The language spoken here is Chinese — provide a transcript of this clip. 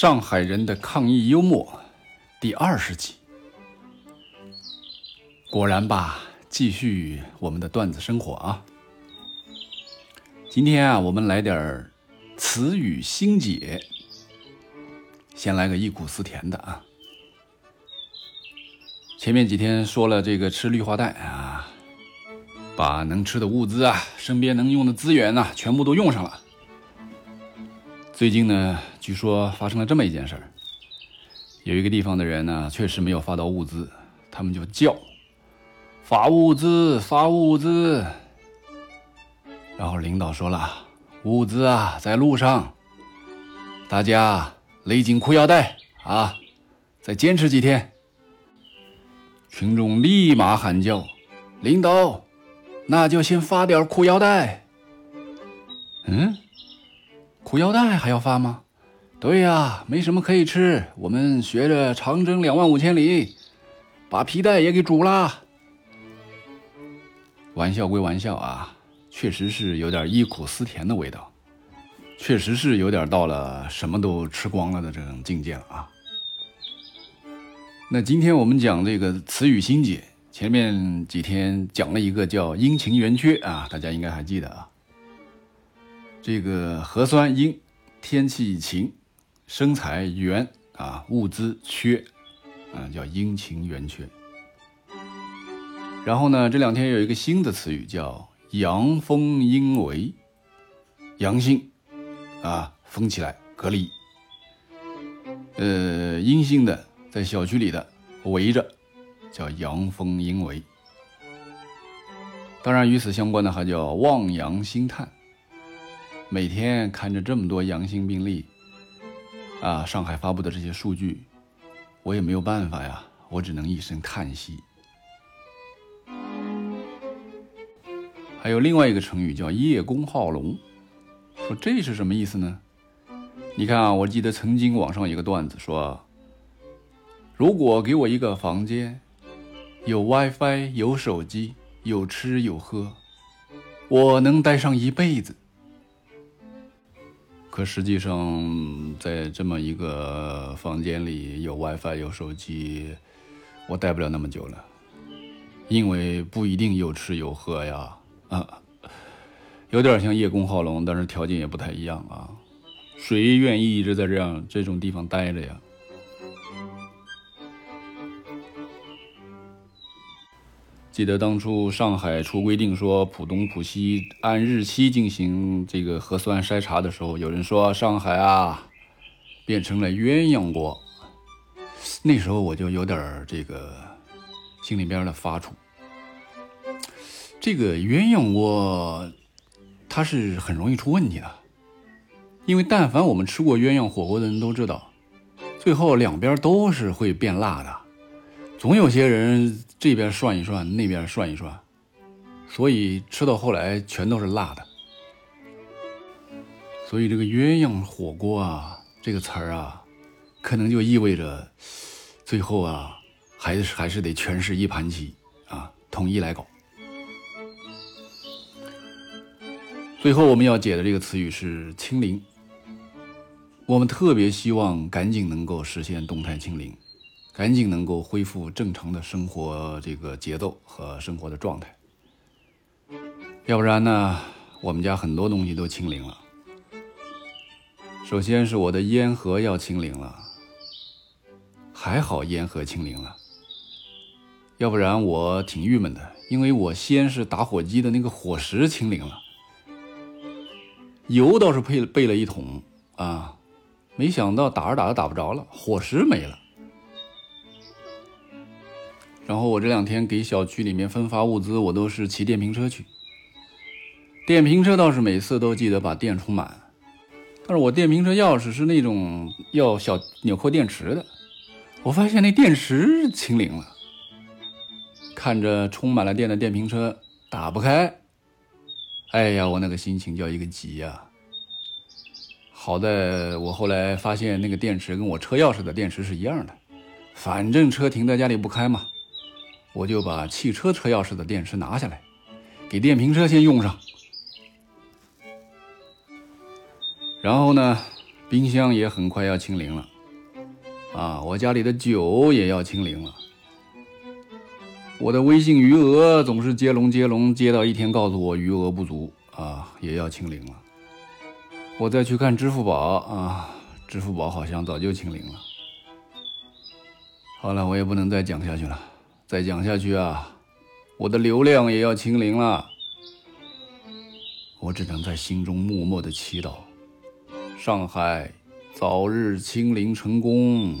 上海人的抗议幽默第二十集。果然吧，继续我们的段子生活啊。今天啊，我们来点儿词语新解。先来个忆苦思甜的啊。前面几天说了这个吃绿化带啊，把能吃的物资啊，身边能用的资源啊，全部都用上了。最近呢，据说发生了这么一件事儿，有一个地方的人呢，确实没有发到物资，他们就叫发物资，发物资。然后领导说了，物资啊在路上，大家勒紧裤腰带啊，再坚持几天。群众立马喊叫，领导，那就先发点裤腰带。嗯。裤腰带还要发吗？对呀，没什么可以吃，我们学着长征两万五千里，把皮带也给煮了。玩笑归玩笑啊，确实是有点忆苦思甜的味道，确实是有点到了什么都吃光了的这种境界了啊。那今天我们讲这个词语新解，前面几天讲了一个叫阴晴圆缺啊，大家应该还记得啊。这个核酸阴，天气晴，生财圆啊，物资缺，啊叫阴晴圆缺。然后呢，这两天有一个新的词语叫阳封阴围，阳性啊封起来隔离，呃阴性的在小区里的围着，叫阳封阴围。当然与此相关的还叫望洋兴叹。每天看着这么多阳性病例，啊，上海发布的这些数据，我也没有办法呀，我只能一声叹息。还有另外一个成语叫叶公好龙，说这是什么意思呢？你看啊，我记得曾经网上有个段子说，如果给我一个房间，有 WiFi，有手机，有吃有喝，我能待上一辈子。可实际上，在这么一个房间里，有 WiFi，有手机，我待不了那么久了，因为不一定有吃有喝呀，啊，有点像叶公好龙，但是条件也不太一样啊。谁愿意一直在这样这种地方待着呀？记得当初上海出规定说浦东、浦西按日期进行这个核酸筛查的时候，有人说上海啊变成了鸳鸯锅。那时候我就有点这个心里边的发怵。这个鸳鸯锅它是很容易出问题的，因为但凡我们吃过鸳鸯火锅的人都知道，最后两边都是会变辣的。总有些人这边涮一涮，那边涮一涮，所以吃到后来全都是辣的。所以这个鸳鸯火锅啊，这个词儿啊，可能就意味着最后啊，还是还是得全是一盘棋啊，统一来搞。最后我们要解的这个词语是清零，我们特别希望赶紧能够实现动态清零。赶紧能够恢复正常的生活这个节奏和生活的状态，要不然呢，我们家很多东西都清零了。首先是我的烟盒要清零了，还好烟盒清零了，要不然我挺郁闷的，因为我先是打火机的那个火石清零了，油倒是备备了一桶啊，没想到打着打着打不着了，火石没了。然后我这两天给小区里面分发物资，我都是骑电瓶车去。电瓶车倒是每次都记得把电充满，但是我电瓶车钥匙是那种要小纽扣电池的，我发现那电池清零了。看着充满了电的电瓶车打不开，哎呀，我那个心情叫一个急呀！好在我后来发现那个电池跟我车钥匙的电池是一样的，反正车停在家里不开嘛。我就把汽车车钥匙的电池拿下来，给电瓶车先用上。然后呢，冰箱也很快要清零了，啊，我家里的酒也要清零了。我的微信余额总是接龙接龙接到一天告诉我余额不足啊，也要清零了。我再去看支付宝啊，支付宝好像早就清零了。好了，我也不能再讲下去了，再讲下去啊，我的流量也要清零了。我只能在心中默默的祈祷，上海早日清零成功。